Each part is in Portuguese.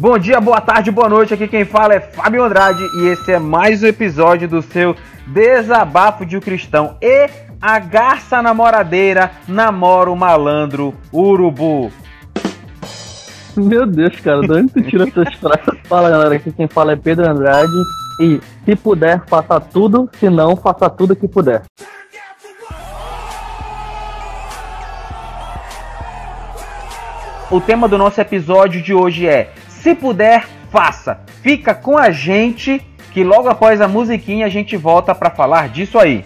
Bom dia, boa tarde, boa noite. Aqui quem fala é Fábio Andrade e esse é mais um episódio do seu Desabafo de um Cristão. E a garça namoradeira namora o malandro urubu. Meu Deus, cara, de onde tu tira essas frases? Fala galera, aqui quem fala é Pedro Andrade e se puder, faça tudo, se não, faça tudo que puder. O tema do nosso episódio de hoje é Se puder, faça. Fica com a gente que logo após a musiquinha a gente volta para falar disso aí.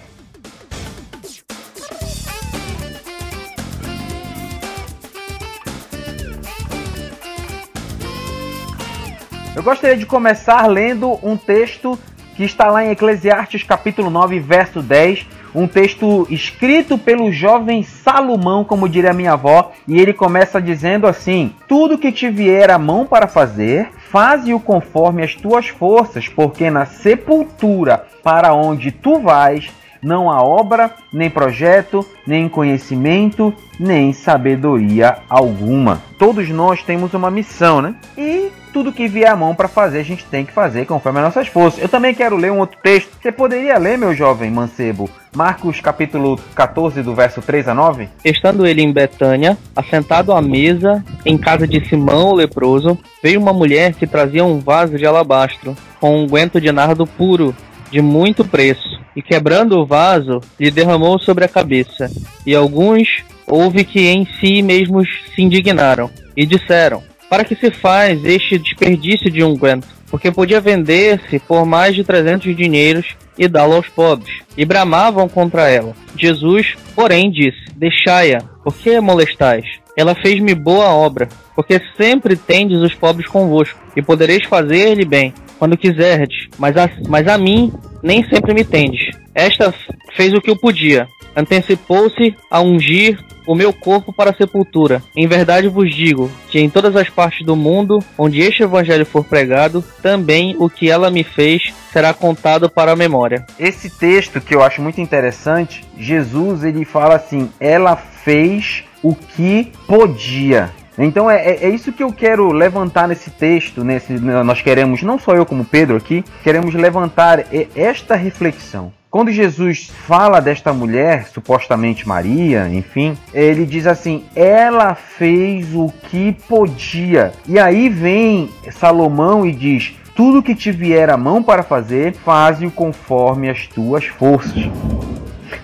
Eu gostaria de começar lendo um texto que está lá em Eclesiastes capítulo 9, verso 10, um texto escrito pelo jovem Salomão, como diria minha avó, e ele começa dizendo assim: Tudo que te vier a mão para fazer, faze-o conforme as tuas forças, porque na sepultura para onde tu vais, não há obra, nem projeto, nem conhecimento, nem sabedoria alguma. Todos nós temos uma missão, né? E tudo que vier à mão para fazer, a gente tem que fazer conforme as nossas forças. Eu também quero ler um outro texto. Você poderia ler, meu jovem mancebo? Marcos capítulo 14, do verso 3 a 9? Estando ele em Betânia, assentado à mesa, em casa de Simão o leproso, veio uma mulher que trazia um vaso de alabastro, com um guento de nardo puro, de muito preço, e quebrando o vaso, lhe derramou sobre a cabeça. E alguns houve que em si mesmos se indignaram, e disseram: Para que se faz este desperdício de unguento? Porque podia vender-se por mais de trezentos dinheiros e dá-lo aos pobres. E bramavam contra ela. Jesus, porém, disse: Deixai-a, por que molestais? Ela fez-me boa obra, porque sempre tendes os pobres convosco, e podereis fazer-lhe bem, quando quiserdes, mas a, mas a mim nem sempre me tendes. Esta fez o que eu podia, antecipou-se a ungir o meu corpo para a sepultura. Em verdade vos digo que em todas as partes do mundo onde este evangelho for pregado, também o que ela me fez será contado para a memória. Esse texto que eu acho muito interessante, Jesus ele fala assim: ela fez o que podia. Então é, é, é, isso que eu quero levantar nesse texto, nesse nós queremos, não só eu como Pedro aqui, queremos levantar esta reflexão. Quando Jesus fala desta mulher, supostamente Maria, enfim, ele diz assim: ela fez o que podia. E aí vem Salomão e diz: tudo que te vier a mão para fazer, faze-o conforme as tuas forças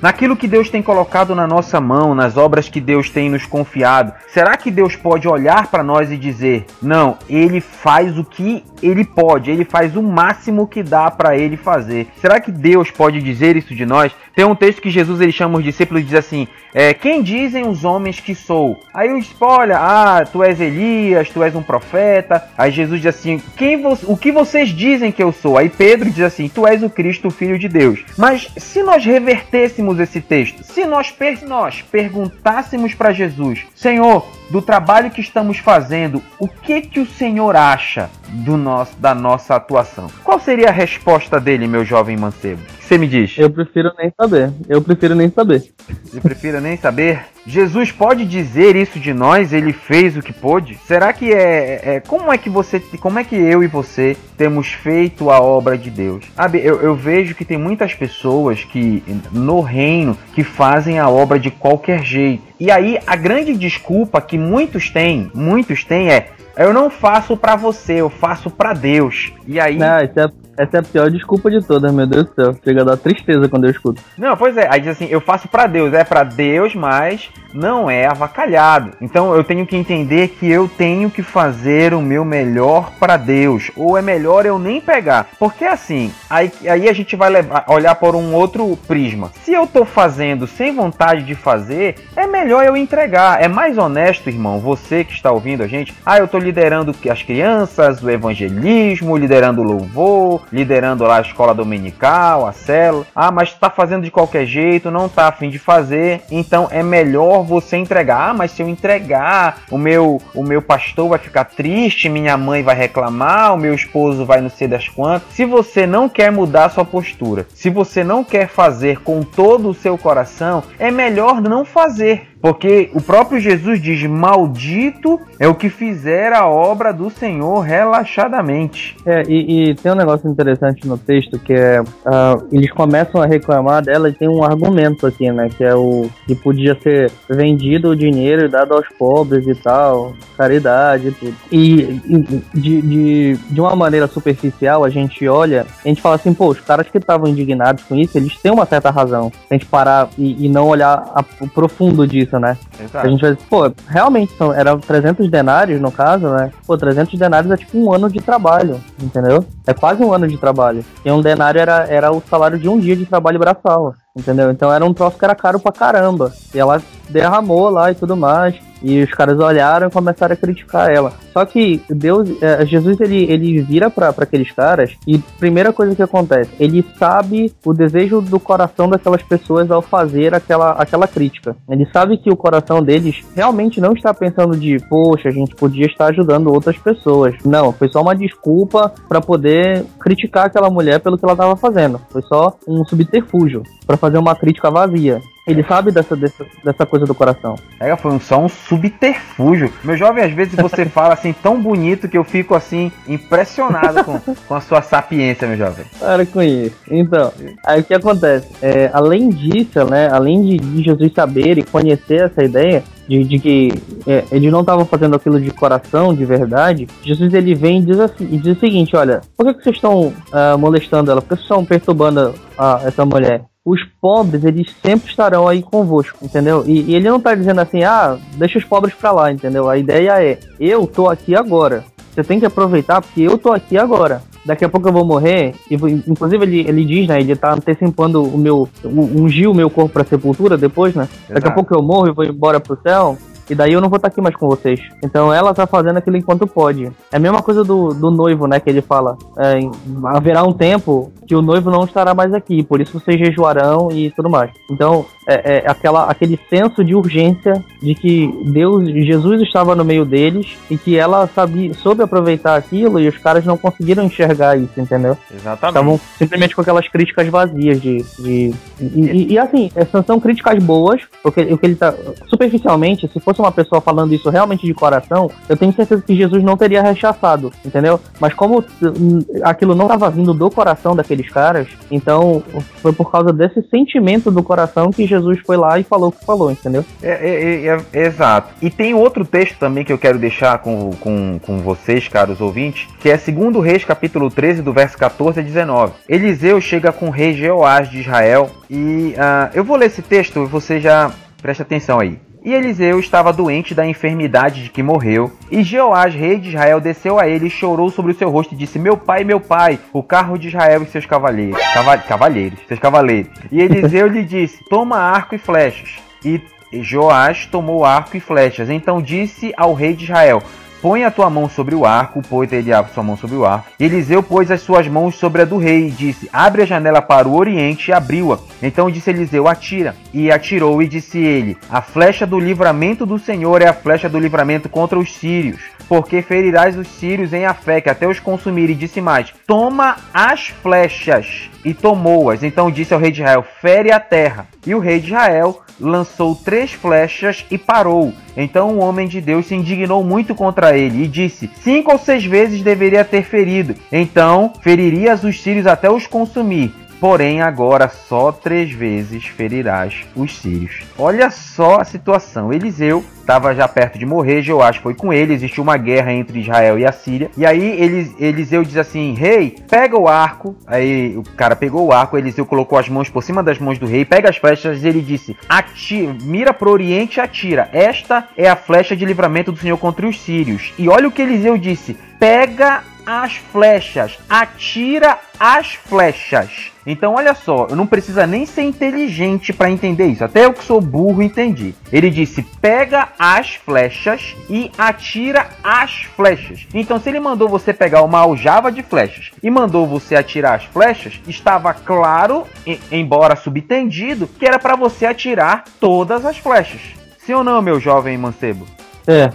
naquilo que Deus tem colocado na nossa mão, nas obras que Deus tem nos confiado. Será que Deus pode olhar para nós e dizer: "Não, ele faz o que ele pode, ele faz o máximo que dá para ele fazer"? Será que Deus pode dizer isso de nós? Tem um texto que Jesus ele chama os discípulos e diz assim: é, "Quem dizem os homens que sou?" Aí os olha, ah, tu és Elias, tu és um profeta. Aí Jesus diz assim: "Quem o que vocês dizem que eu sou?" Aí Pedro diz assim: "Tu és o Cristo, o filho de Deus." Mas se nós revertêssemos esse texto, se nós, per nós perguntássemos para Jesus, Senhor, do trabalho que estamos fazendo, o que que o Senhor acha do nosso, da nossa atuação? Qual seria a resposta dele, meu jovem mancebo? O você me diz? Eu prefiro nem saber. Eu prefiro nem saber. Você prefira nem saber? Jesus pode dizer isso de nós? Ele fez o que pôde? Será que é, é, como é que você, como é que eu e você temos feito a obra de Deus? Sabe, eu, eu vejo que tem muitas pessoas que no reino que fazem a obra de qualquer jeito. E aí a grande desculpa que muitos têm, muitos têm é eu não faço para você, eu faço para Deus. E aí. Não, isso é essa é a pior desculpa de todas, meu Deus do céu. Chega a dar tristeza quando eu escuto. Não, pois é. Aí diz assim, eu faço para Deus. É para Deus, mas não é avacalhado. Então eu tenho que entender que eu tenho que fazer o meu melhor para Deus. Ou é melhor eu nem pegar. Porque assim, aí, aí a gente vai levar, olhar por um outro prisma. Se eu tô fazendo sem vontade de fazer, é melhor eu entregar. É mais honesto, irmão, você que está ouvindo a gente. Ah, eu tô liderando as crianças, o evangelismo, liderando o louvor, liderando lá a escola dominical, a célula. Ah, mas está fazendo de qualquer jeito, não está afim de fazer, então é melhor você entregar. Mas se eu entregar, o meu, o meu pastor vai ficar triste, minha mãe vai reclamar, o meu esposo vai não sei das quantas. Se você não quer mudar sua postura, se você não quer fazer com todo o seu coração, é melhor não fazer. Porque o próprio Jesus diz: Maldito é o que fizer a obra do Senhor relaxadamente. É, e, e tem um negócio interessante no texto que é. Uh, eles começam a reclamar dela e tem um argumento aqui, né? Que é o que podia ser vendido o dinheiro e dado aos pobres e tal, caridade e tudo. E, e de, de, de uma maneira superficial, a gente olha, a gente fala assim, pô, os caras que estavam indignados com isso, eles têm uma certa razão. A gente parar e, e não olhar a, o profundo disso, né? Exato. A gente vai dizer, pô, realmente são, eram 300 denários no caso, né? Pô, 300 denários é tipo um ano de trabalho, entendeu? É quase um ano de trabalho. E um denário era, era o salário de um dia de trabalho braçal, entendeu? Então era um troço que era caro pra caramba. E ela derramou lá e tudo mais. E os caras olharam e começaram a criticar ela. Só que Deus, é, Jesus, ele, ele vira para aqueles caras e primeira coisa que acontece, ele sabe o desejo do coração daquelas pessoas ao fazer aquela, aquela crítica. Ele sabe que o coração deles realmente não está pensando de, poxa, a gente podia estar ajudando outras pessoas. Não, foi só uma desculpa para poder criticar aquela mulher pelo que ela estava fazendo. Foi só um subterfúgio para fazer uma crítica vazia. Ele sabe dessa, dessa, dessa coisa do coração. É, foi só um subterfúgio. Meu jovem, às vezes você fala assim tão bonito que eu fico assim impressionado com, com a sua sapiência, meu jovem. Para com isso. Então, aí o que acontece? É, além disso, né? Além de, Jesus saber e conhecer essa ideia, de, de, que é, ele não estava fazendo aquilo de coração, de verdade, Jesus ele vem e diz, assim, e diz o seguinte: olha, por que, que vocês estão uh, molestando ela? Por que vocês estão perturbando uh, essa mulher? Os pobres, eles sempre estarão aí convosco, entendeu? E, e, ele não tá dizendo assim, ah, deixa os pobres pra lá, entendeu? A ideia é, eu tô aqui agora. Você tem que aproveitar porque eu tô aqui agora. Daqui a pouco eu vou morrer. E, inclusive ele, ele diz, né? Ele tá antecipando o meu. ungiu o meu corpo pra sepultura depois, né? Daqui a pouco eu morro e vou embora pro céu. E daí eu não vou estar aqui mais com vocês. Então ela tá fazendo aquilo enquanto pode. É a mesma coisa do, do noivo, né? Que ele fala. É, haverá um tempo que o noivo não estará mais aqui, por isso vocês jejuarão e tudo mais. Então, é, é aquela, aquele senso de urgência de que Deus, Jesus estava no meio deles e que ela sabia, soube aproveitar aquilo e os caras não conseguiram enxergar isso, entendeu? Exatamente. Estavam simplesmente com aquelas críticas vazias de. de e, e, e, assim, essas são críticas boas, porque o que ele tá. Superficialmente, se fosse uma pessoa falando isso realmente de coração, eu tenho certeza que Jesus não teria rechaçado, entendeu? Mas como hum, aquilo não estava vindo do coração daquele aqueles caras. Então, foi por causa desse sentimento do coração que Jesus foi lá e falou o que falou, entendeu? É, é, é, é, exato. E tem outro texto também que eu quero deixar com, com, com vocês, caros ouvintes, que é 2 Reis, capítulo 13, do verso 14 a 19. Eliseu chega com o rei Jeoás de Israel e uh, eu vou ler esse texto e você já preste atenção aí. E Eliseu estava doente da enfermidade de que morreu. E Jeoás, rei de Israel, desceu a ele e chorou sobre o seu rosto e disse: Meu pai, meu pai, o carro de Israel e seus cavaleiros. cavalheiros, seus cavaleiros. E Eliseu lhe disse: Toma arco e flechas. E Joás tomou arco e flechas. Então disse ao rei de Israel: Põe a tua mão sobre o arco, pôs ele a sua mão sobre o arco. Eliseu pôs as suas mãos sobre a do rei e disse: Abre a janela para o oriente e abriu-a. Então disse Eliseu: Atira. E atirou, e disse ele: A flecha do livramento do Senhor é a flecha do livramento contra os sírios. Porque ferirás os sírios em fé que até os consumir. E disse mais: Toma as flechas. E tomou-as. Então disse ao rei de Israel: Fere a terra. E o rei de Israel lançou três flechas e parou. Então o homem de Deus se indignou muito contra ele e disse: Cinco ou seis vezes deveria ter ferido. Então feririas os sírios até os consumir. Porém, agora só três vezes ferirás os sírios. Olha só a situação. Eliseu estava já perto de morrer, Joás foi com ele, existiu uma guerra entre Israel e a Síria. E aí Elis, Eliseu diz assim: Rei, pega o arco. Aí o cara pegou o arco, Eliseu colocou as mãos por cima das mãos do rei, pega as flechas e ele disse: atira, mira pro oriente e atira. Esta é a flecha de livramento do Senhor contra os sírios. E olha o que Eliseu disse: pega as flechas, atira as flechas. Então, olha só, eu não precisa nem ser inteligente para entender isso. Até eu que sou burro entendi. Ele disse: pega as flechas e atira as flechas. Então, se ele mandou você pegar uma aljava de flechas e mandou você atirar as flechas, estava claro, embora subtendido, que era para você atirar todas as flechas. Sim ou não, meu jovem mancebo? É.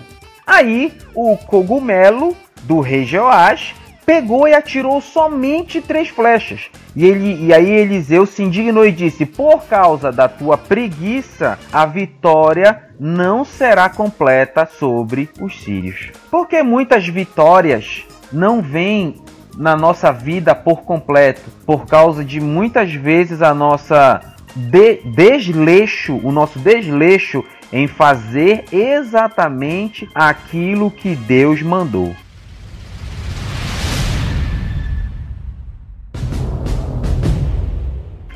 Aí, o cogumelo do rei Joás pegou e atirou somente três flechas. E, ele, e aí Eliseu se indignou e disse: Por causa da tua preguiça, a vitória não será completa sobre os sírios. Porque muitas vitórias não vêm na nossa vida por completo, por causa de muitas vezes a nossa de desleixo, o nosso desleixo em fazer exatamente aquilo que Deus mandou.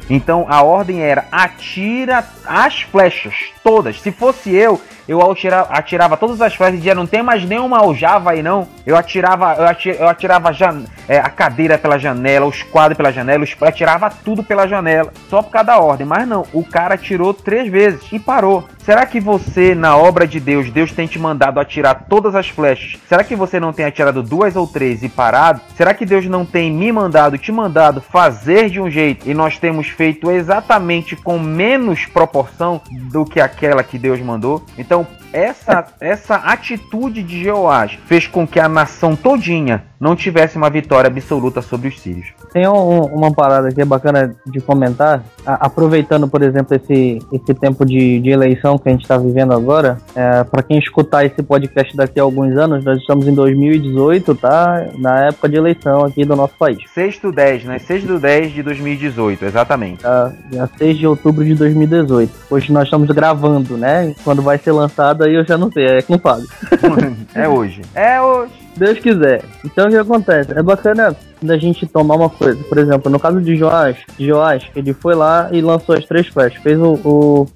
Então a ordem era atira as flechas, todas. Se fosse eu, eu atirava, atirava todas as flechas e dizia, não tem mais nenhuma aljava aí não. Eu atirava, eu atirava, eu atirava jan, é, a cadeira pela janela, os quadros pela janela, eu atirava tudo pela janela, só por causa da ordem. Mas não, o cara atirou três vezes e parou. Será que você, na obra de Deus, Deus tem te mandado atirar todas as flechas? Será que você não tem atirado duas ou três e parado? Será que Deus não tem me mandado, te mandado fazer de um jeito e nós temos feito exatamente com menos proporção do que aquela que Deus mandou? Então, essa, essa atitude de Jeoás fez com que a nação todinha não tivesse uma vitória absoluta sobre os sírios. Tem um, uma parada que é bacana de comentar, a, aproveitando, por exemplo, esse, esse tempo de, de eleição que a gente está vivendo agora. É, para quem escutar esse podcast daqui a alguns anos, nós estamos em 2018, tá? Na época de eleição aqui do nosso país. 6 do 10, né? 6 do 10 de 2018, exatamente. Tá, dia 6 de outubro de 2018. Hoje nós estamos gravando, né? Quando vai ser lançado aí eu já não sei, é com o Fábio. é hoje. É hoje. Deus quiser. Então o que acontece? É bacana da gente tomar uma coisa. Por exemplo, no caso de Joás, Joás, ele foi lá e lançou as três flechas. Fez o, o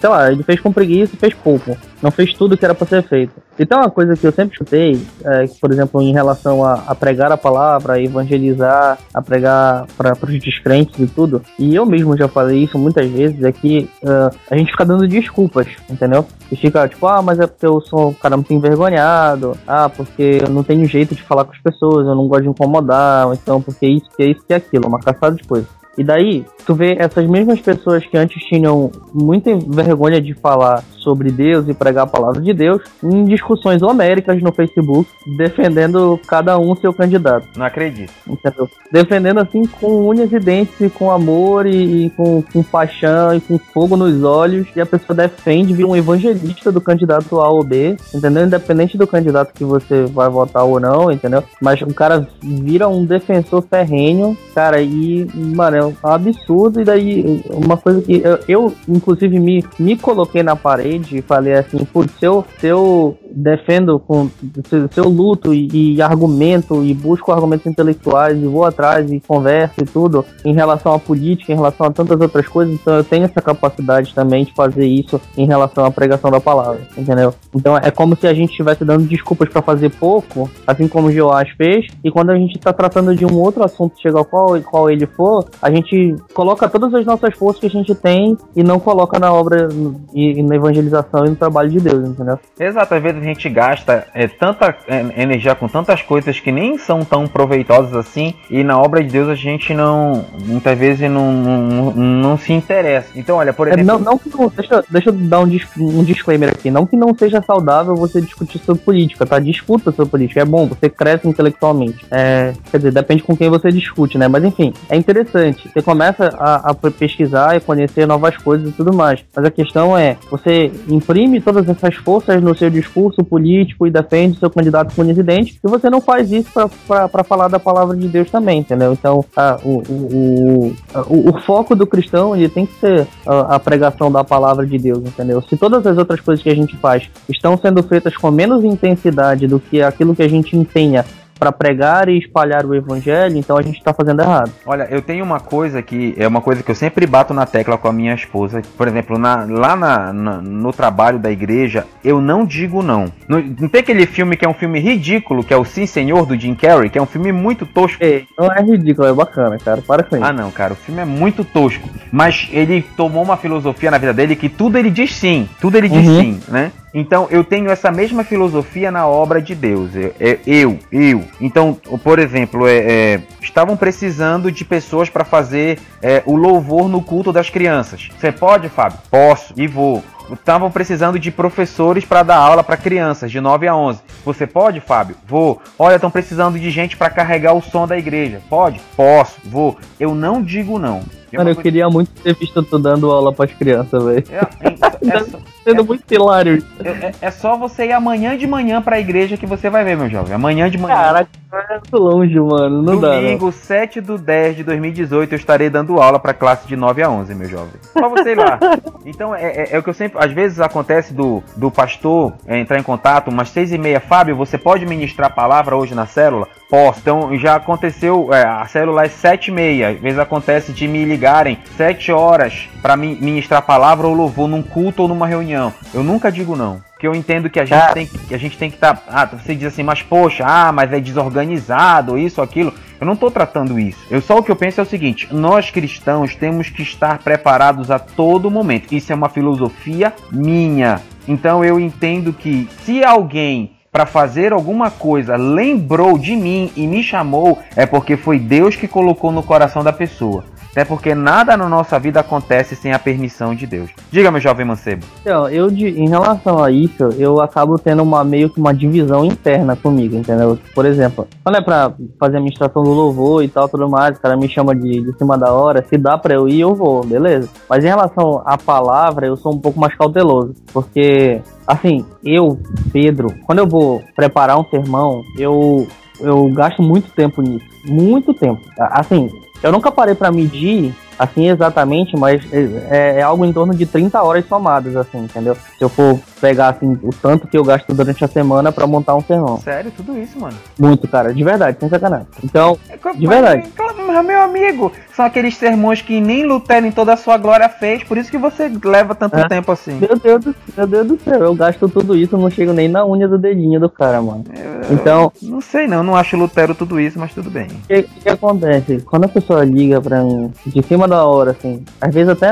sei lá, ele fez com preguiça e fez pouco. Não fez tudo que era para ser feito. Então, uma coisa que eu sempre chutei, é, por exemplo, em relação a, a, pregar a palavra, a evangelizar, a pregar para os descrentes e tudo, e eu mesmo já falei isso muitas vezes, é que uh, a gente fica dando desculpas, entendeu? E fica tipo, ah, mas é porque eu sou um cara muito envergonhado, ah, porque eu não tenho jeito de falar com as pessoas, eu não gosto de incomodar, então porque isso, que é isso, que é aquilo, uma caçada de coisas. E daí, tu vê essas mesmas pessoas que antes tinham muita vergonha de falar sobre Deus e pregar a palavra de Deus em discussões homéricas no Facebook, defendendo cada um seu candidato. Não acredito. Entendeu? Defendendo assim com unhas e dentes, e com amor e, e com, com, paixão e com fogo nos olhos. E a pessoa defende vir um evangelista do candidato A ou B, entendeu? Independente do candidato que você vai votar ou não, entendeu? Mas o cara vira um defensor ferrenho, cara, e, mano, é um absurdo. E daí, uma coisa que eu, eu inclusive, me, me coloquei na parede e falei assim, putz, se eu, se eu defendo com se, eu luto e, e, argumento e busco argumentos intelectuais e vou atrás e converso e tudo em relação à política, em relação a tantas outras coisas, então eu tenho essa capacidade também de fazer isso em relação à pregação da palavra, entendeu? Então é como se a gente estivesse dando desculpas para fazer pouco, assim como o Joás fez, e quando a gente está tratando de um outro assunto, chega ao qual, qual ele for, a gente coloca todas as nossas forças que a gente tem e não coloca na obra e, e na evangelização e no trabalho de Deus, entendeu? Exato, às vezes a gente gasta é, tanta é, energia com tantas coisas que nem são tão proveitosas assim, e na obra de Deus a gente não, muitas vezes não, não, não se interessa. Então, olha, por exemplo. É, não, não não, deixa, deixa eu dar um, um disclaimer aqui. Não que não seja saudável você discutir sobre política, tá? Discuta sobre política. É bom, você cresce intelectualmente. É, quer dizer, depende com quem você discute, né? Mas enfim, é interessante. Você começa a, a pesquisar e conhecer novas coisas e tudo mais. Mas a questão é, você imprime todas essas forças no seu discurso político e defende seu candidato presidente, e você não faz isso para falar da palavra de Deus também, entendeu? Então, a, o, o, o, o, foco do cristão ele tem que ser a, a pregação da palavra de Deus, entendeu? Se todas as outras coisas que a gente faz estão sendo feitas com menos intensidade do que aquilo que a gente empenha para pregar e espalhar o evangelho, então a gente está fazendo errado. Olha, eu tenho uma coisa que é uma coisa que eu sempre bato na tecla com a minha esposa. Por exemplo, na, lá na, na, no trabalho da igreja, eu não digo não. não. não. tem aquele filme que é um filme ridículo, que é o Sim Senhor do Jim Carrey, que é um filme muito tosco. Ei, não é ridículo, é bacana, cara. Para com isso. Ah, não, cara, o filme é muito tosco. Mas ele tomou uma filosofia na vida dele que tudo ele diz sim, tudo ele diz uhum. sim, né? Então eu tenho essa mesma filosofia na obra de Deus. Eu, é, eu. eu. Então, por exemplo, é, é, estavam precisando de pessoas para fazer é, o louvor no culto das crianças. Você pode, Fábio? Posso e vou. estavam precisando de professores para dar aula para crianças de 9 a 11. Você pode, Fábio? Vou. Olha, estão precisando de gente para carregar o som da igreja. Pode? Posso. Vou. Eu não digo não. Cara, eu queria muito ter visto tu dando aula pras crianças, velho. É, é, é, sendo é, muito hilário. É, é, só você ir amanhã de manhã pra igreja que você vai ver, meu jovem. Amanhã de manhã. Caraca, é muito longe, mano. Não Domingo, dá. Domingo, 7 do 10 de 2018, eu estarei dando aula pra classe de 9 a 11, meu jovem. Só você ir lá. Então, é, é, é, o que eu sempre. Às vezes acontece do, do pastor entrar em contato, umas 6 e meia. Fábio, você pode ministrar a palavra hoje na célula? Posso. Então, já aconteceu. a célula é 7 e meia. Às vezes acontece de me ligarem 7 horas para ministrar a palavra ou louvor num culto ou numa reunião. Eu nunca digo não. Porque eu entendo que a gente ah. tem que a gente tem que estar. Tá, ah, você diz assim, mas poxa, ah, mas é desorganizado, isso, aquilo. Eu não estou tratando isso. Eu só o que eu penso é o seguinte: nós cristãos temos que estar preparados a todo momento. Isso é uma filosofia minha. Então eu entendo que se alguém para fazer alguma coisa lembrou de mim e me chamou, é porque foi Deus que colocou no coração da pessoa. Até porque nada na nossa vida acontece sem a permissão de Deus. Diga, meu jovem mancebo. Então, eu, em relação a isso, eu acabo tendo uma meio que uma divisão interna comigo, entendeu? Por exemplo, quando é pra fazer a administração do louvor e tal, tudo mais, o cara me chama de, de cima da hora, se dá pra eu ir, eu vou, beleza. Mas em relação à palavra, eu sou um pouco mais cauteloso, porque, assim, eu, Pedro, quando eu vou preparar um sermão, eu, eu gasto muito tempo nisso. Muito tempo. Assim, eu nunca parei para medir assim exatamente, mas é, é, algo em torno de 30 horas somadas, assim, entendeu? Se eu for pegar assim o tanto que eu gasto durante a semana para montar um sermão. Sério, tudo isso, mano? Muito, cara, de verdade, sem sacanagem. Então, é, de verdade. Mas, meu amigo, são aqueles sermões que nem Lutero em toda a sua glória fez, por isso que você leva tanto é. tempo assim. Meu Deus, do, meu Deus do céu, eu gasto tudo isso, não chego nem na unha do dedinho do cara, mano. Eu, então, não sei não, não acho Lutero tudo isso, mas tudo bem. O que, que acontece? Quando a pessoa liga para mim de cima da hora, assim, às vezes até,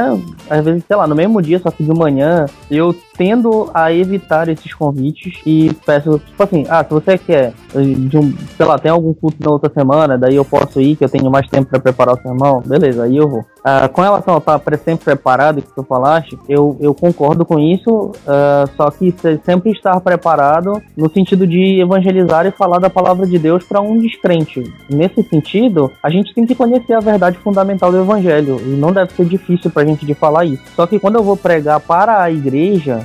às vezes, sei lá, no mesmo dia, só que de manhã, eu tendo a evitar esses convites e peço, tipo assim, ah, se você quer, de um, sei lá, tem algum culto na outra semana, daí eu posso ir, que eu tenho mais tempo para preparar o sermão, beleza, aí eu vou. Uh, com relação a estar sempre preparado, que tu falaste, eu, eu concordo com isso, uh, só que sempre estar preparado no sentido de evangelizar e falar da palavra de Deus para um descrente. Nesse sentido, a gente tem que conhecer a verdade fundamental do evangelho, e não deve ser difícil para a gente de falar isso. Só que quando eu vou pregar para a igreja,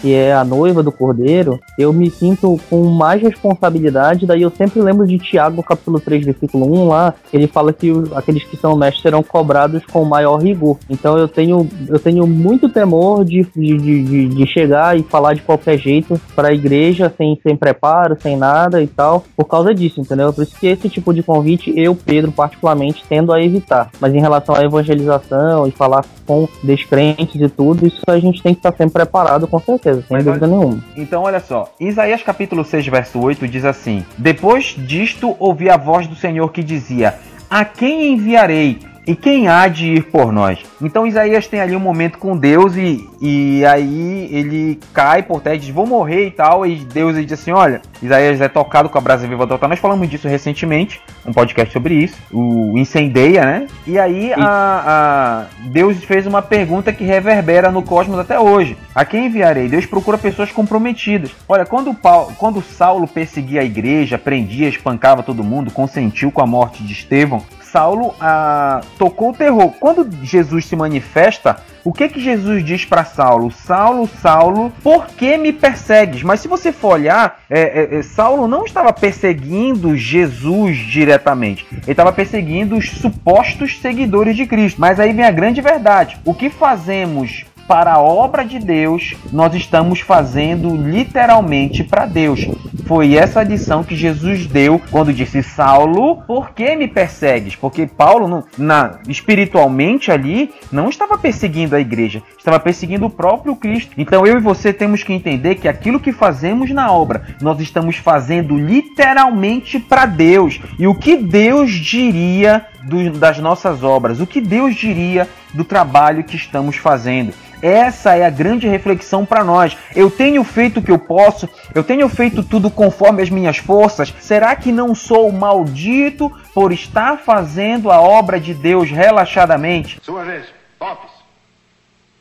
que é a noiva do cordeiro, eu me sinto com mais responsabilidade. Daí eu sempre lembro de Tiago, capítulo 3, versículo 1, lá, ele fala que aqueles que são mestres serão cobrados com maior rigor. Então eu tenho, eu tenho muito temor de, de, de, de chegar e falar de qualquer jeito para a igreja, sem, sem preparo, sem nada e tal, por causa disso, entendeu? Por isso que esse tipo de convite, eu, Pedro, particularmente, tendo a evitar. Mas em relação à evangelização e falar com descrentes e tudo, isso a gente tem que estar sempre preparado, com certeza certeza, sem Mas dúvida olha, nenhuma. Então, olha só, Isaías capítulo 6, verso 8 diz assim: Depois disto ouvi a voz do Senhor que dizia: A quem enviarei? E quem há de ir por nós? Então Isaías tem ali um momento com Deus e, e aí ele cai por terra e diz: Vou morrer e tal. E Deus diz assim: Olha, Isaías é tocado com a brasa viva do altar. Nós falamos disso recentemente, um podcast sobre isso. O incendeia, né? E aí a, a, Deus fez uma pergunta que reverbera no cosmos até hoje: A quem enviarei? Deus procura pessoas comprometidas. Olha, quando, Paulo, quando Saulo perseguia a igreja, prendia, espancava todo mundo, consentiu com a morte de Estevão, Saulo ah, tocou o terror. Quando Jesus se manifesta, o que que Jesus diz para Saulo? Saulo, Saulo, por que me persegues? Mas se você for olhar, é, é, é Saulo não estava perseguindo Jesus diretamente. Ele estava perseguindo os supostos seguidores de Cristo. Mas aí vem a grande verdade. O que fazemos para a obra de Deus, nós estamos fazendo literalmente para Deus. Foi essa lição que Jesus deu quando disse: Saulo, por que me persegues? Porque Paulo, na, espiritualmente ali, não estava perseguindo a igreja, estava perseguindo o próprio Cristo. Então eu e você temos que entender que aquilo que fazemos na obra, nós estamos fazendo literalmente para Deus. E o que Deus diria do, das nossas obras? O que Deus diria do trabalho que estamos fazendo? Essa é a grande reflexão para nós. Eu tenho feito o que eu posso, eu tenho feito tudo conforme as minhas forças. Será que não sou maldito por estar fazendo a obra de Deus relaxadamente? Sua vez, Lopes.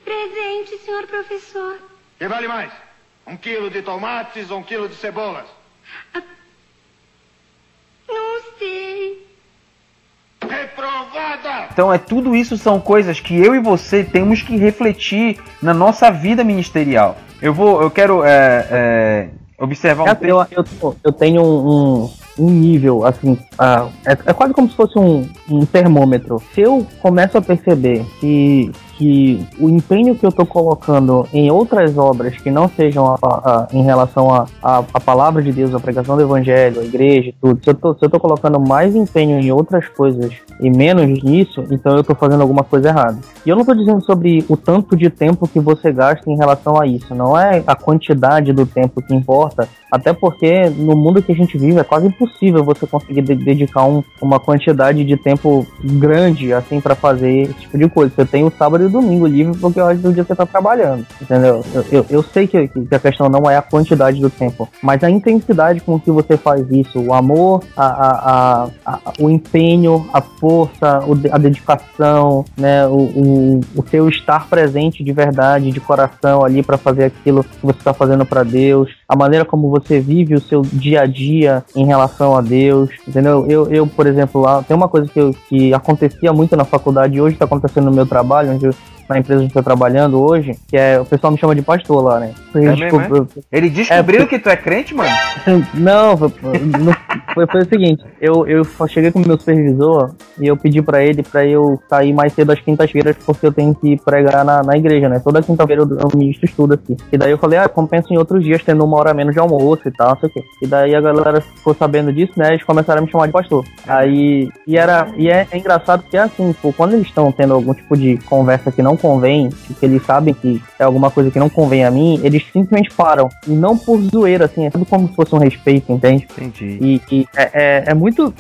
Presente, senhor professor. Que vale mais? Um quilo de tomates ou um quilo de cebolas? Não sei. Reprovada! Então é tudo isso são coisas que eu e você temos que refletir na nossa vida ministerial. Eu vou, eu quero é, é, observar um É, eu, eu, eu tenho um, um nível, assim, ah, é, é quase como se fosse um, um termômetro. Se eu começo a perceber que, que o empenho que eu estou colocando em outras obras que não sejam a, a, em relação à a, a, palavra de Deus, a pregação do evangelho, a igreja, tudo, se eu, tô, colocando mais empenho em outras coisas e menos nisso, então eu estou fazendo alguma coisa errada. E eu não estou dizendo sobre o tanto de tempo que você gasta em relação a isso, não é a quantidade do tempo que importa, até porque no mundo que a gente vive é quase impossível você conseguir de dedicar um, uma quantidade de tempo grande assim para fazer esse tipo de coisa. Você tem o sábado e o domingo livre porque o resto do dia você tá trabalhando, entendeu? Eu, eu, eu sei que, que, a questão não é a quantidade do tempo, mas a intensidade com que você faz isso, o amor, a, a, a, o empenho, a força, a dedicação, né, o, o, o seu estar presente de verdade, de coração ali para fazer aquilo que você está fazendo para Deus, a maneira como você vive o seu dia a dia em relação a Deus, entendeu? Eu, eu por exemplo, lá tem uma coisa que, eu, que acontecia muito na faculdade e hoje está acontecendo no meu trabalho, onde eu na empresa que eu tô trabalhando hoje, que é o pessoal me chama de pastor lá, né? É mesmo, é? Ele descobriu é, que tu é crente, mano? Não, foi, foi, foi, o seguinte, eu, eu cheguei com o meu supervisor e eu pedi para ele para eu sair mais cedo às quintas-feiras porque eu tenho que pregar na, na igreja, né? Toda quinta-feira eu, eu ministro estudo aqui. E daí eu falei, ah, compensa em outros dias tendo uma hora menos de almoço e tal, não sei o quê. E daí a galera ficou sabendo disso, né? Eles começaram a me chamar de pastor. Aí, e era, e é, é engraçado porque assim, pô, quando eles estão tendo algum tipo de conversa que não convém, que eles sabem que é alguma coisa que não convém a mim, eles simplesmente param. E não por zoeira, assim, é tudo como se fosse um respeito, entende? Entendi. E, e é, é, é, muito.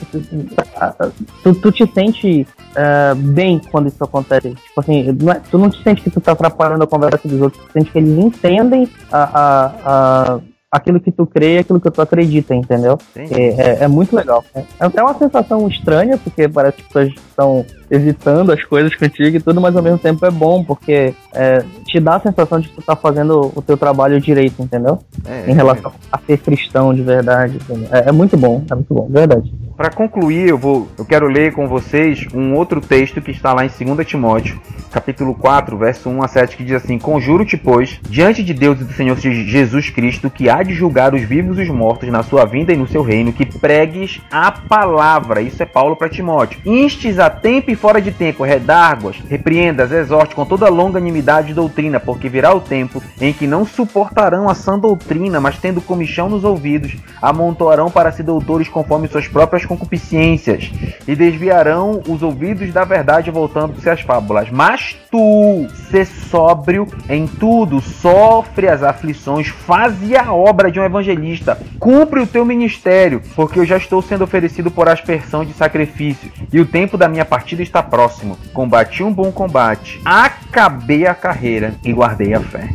Tu, tu te sente uh, bem quando isso acontece. Tipo assim, não é, tu não te sente que tu tá atrapalhando a conversa dos outros, tu sente que eles entendem a, a, a aquilo que tu crê e aquilo que tu acredita, entendeu? É, é, é, muito legal. É, é uma sensação estranha, porque parece que as pessoas estão evitando as coisas contigo e tudo, mas ao mesmo tempo é bom, porque é, te dá a sensação de que tu tá fazendo o teu trabalho direito, entendeu? É, em relação a ser cristão de verdade. É, é, muito bom, é muito bom, verdade. Para concluir, eu vou, eu quero ler com vocês um outro texto que está lá em 2 Timóteo, capítulo 4, verso 1 a 7, que diz assim: Conjuro-te, pois, diante de Deus e do Senhor Jesus Cristo, que há de julgar os vivos e os mortos na sua vinda e no seu reino, que pregues a palavra. Isso é Paulo para Timóteo. Instes a tempo e fora de tempo, redarguas, repreendas, exorte com toda longanimidade e doutrina, porque virá o tempo em que não suportarão a sã doutrina, mas tendo comichão nos ouvidos, amontoarão para si doutores conforme suas próprias concupiscências, e desviarão os ouvidos da verdade voltando-se às fábulas. Mas tu, se sóbrio em tudo, sofre as aflições, faze a obra de um evangelista, cumpre o teu ministério, porque eu já estou sendo oferecido por aspersão de sacrifícios, e o tempo da minha partida está próximo. Combati um bom combate, acabei a carreira e guardei a fé.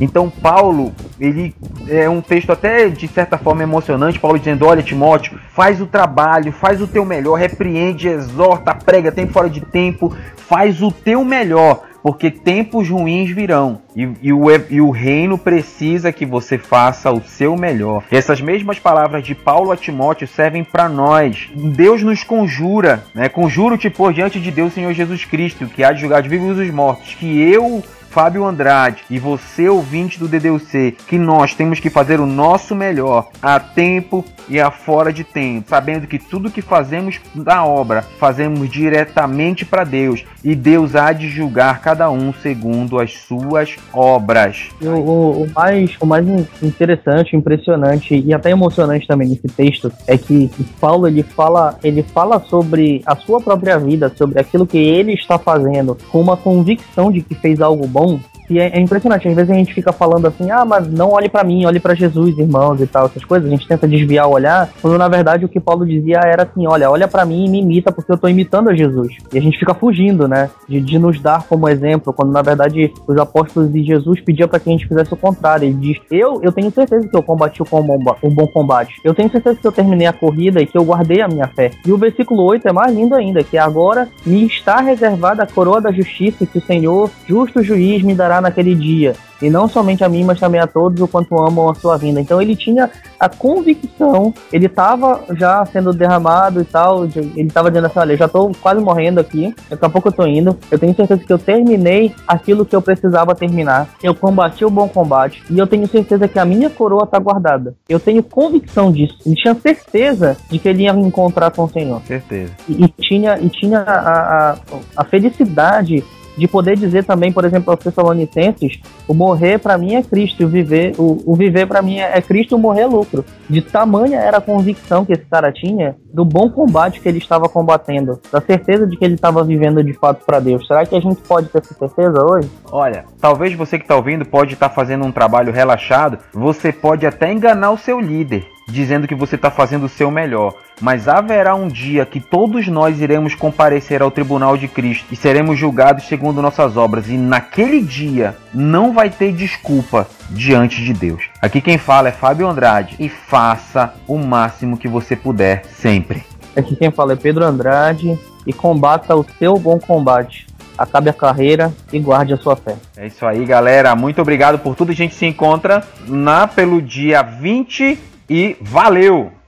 Então Paulo, ele é um texto até de certa forma emocionante, Paulo dizendo: "Olha, Timóteo, faz o trabalho, faz o teu melhor, repreende, exorta, prega tempo fora de tempo, faz o teu melhor, porque tempos ruins virão e, e, o, e o reino precisa que você faça o seu melhor. Essas mesmas palavras de Paulo a Timóteo servem para nós. Deus nos conjura, né? Conjuro-te por diante de Deus, Senhor Jesus Cristo, que há de julgar de vivos os mortos, que eu Fábio Andrade e você, ouvinte do DDUC, que nós temos que fazer o nosso melhor a tempo e a fora de tempo, sabendo que tudo que fazemos da obra fazemos diretamente para Deus e Deus há de julgar cada um segundo as suas obras. O, o, o, mais, o mais interessante, impressionante e até emocionante também nesse texto é que Paulo ele fala, ele fala sobre a sua própria vida, sobre aquilo que ele está fazendo, com uma convicção de que fez algo bom bom e é, é, impressionante, às vezes a gente fica falando assim, ah, mas não olhe para mim, olhe para Jesus, irmãos e tal, essas coisas. A gente tenta desviar o olhar, quando na verdade o que Paulo dizia era assim, olha, olha para mim e me imita porque eu tô imitando a Jesus. E a gente fica fugindo, né, de, de nos dar como exemplo, quando na verdade os apóstolos de Jesus pediam para que a gente fizesse o contrário. Ele diz, eu, eu tenho certeza que eu combati bom, um bom combate. Eu tenho certeza que eu terminei a corrida e que eu guardei a minha fé. E o versículo 8 é mais lindo ainda, que agora me está reservada a coroa da justiça que o Senhor, justo juiz, me dará naquele dia. E não somente a mim, mas também a todos o quanto amam a sua vinda. Então ele tinha a convicção, ele estava já sendo derramado e tal, ele estava dizendo assim, olha, eu já estou quase morrendo aqui, daqui a pouco eu estou indo, eu tenho certeza que eu terminei aquilo que eu precisava terminar, eu combati o bom combate, e eu tenho certeza que a minha coroa está guardada. Eu tenho convicção disso. Ele tinha certeza de que ele ia encontrar com o Senhor. Certeza. E, e tinha, e tinha a, a, a felicidade de poder dizer também, por exemplo, aos Tessalonicenses, o morrer para mim é Cristo, o viver, o, o viver para mim é Cristo, o morrer é lucro. De tamanha era a convicção que esse cara tinha do bom combate que ele estava combatendo, da certeza de que ele estava vivendo de fato para Deus. Será que a gente pode ter essa certeza hoje? Olha, talvez você que está ouvindo pode estar tá fazendo um trabalho relaxado, você pode até enganar o seu líder dizendo que você está fazendo o seu melhor, mas haverá um dia que todos nós iremos comparecer ao tribunal de Cristo e seremos julgados segundo nossas obras, e naquele dia não vai ter desculpa diante de Deus. Aqui quem fala é Fábio Andrade e faça o máximo que você puder sempre. Aqui quem fala é Pedro Andrade e combata o seu bom combate acabe a carreira e guarde a sua fé. É isso aí, galera. Muito obrigado por tudo. A gente se encontra na pelo dia 20 e valeu!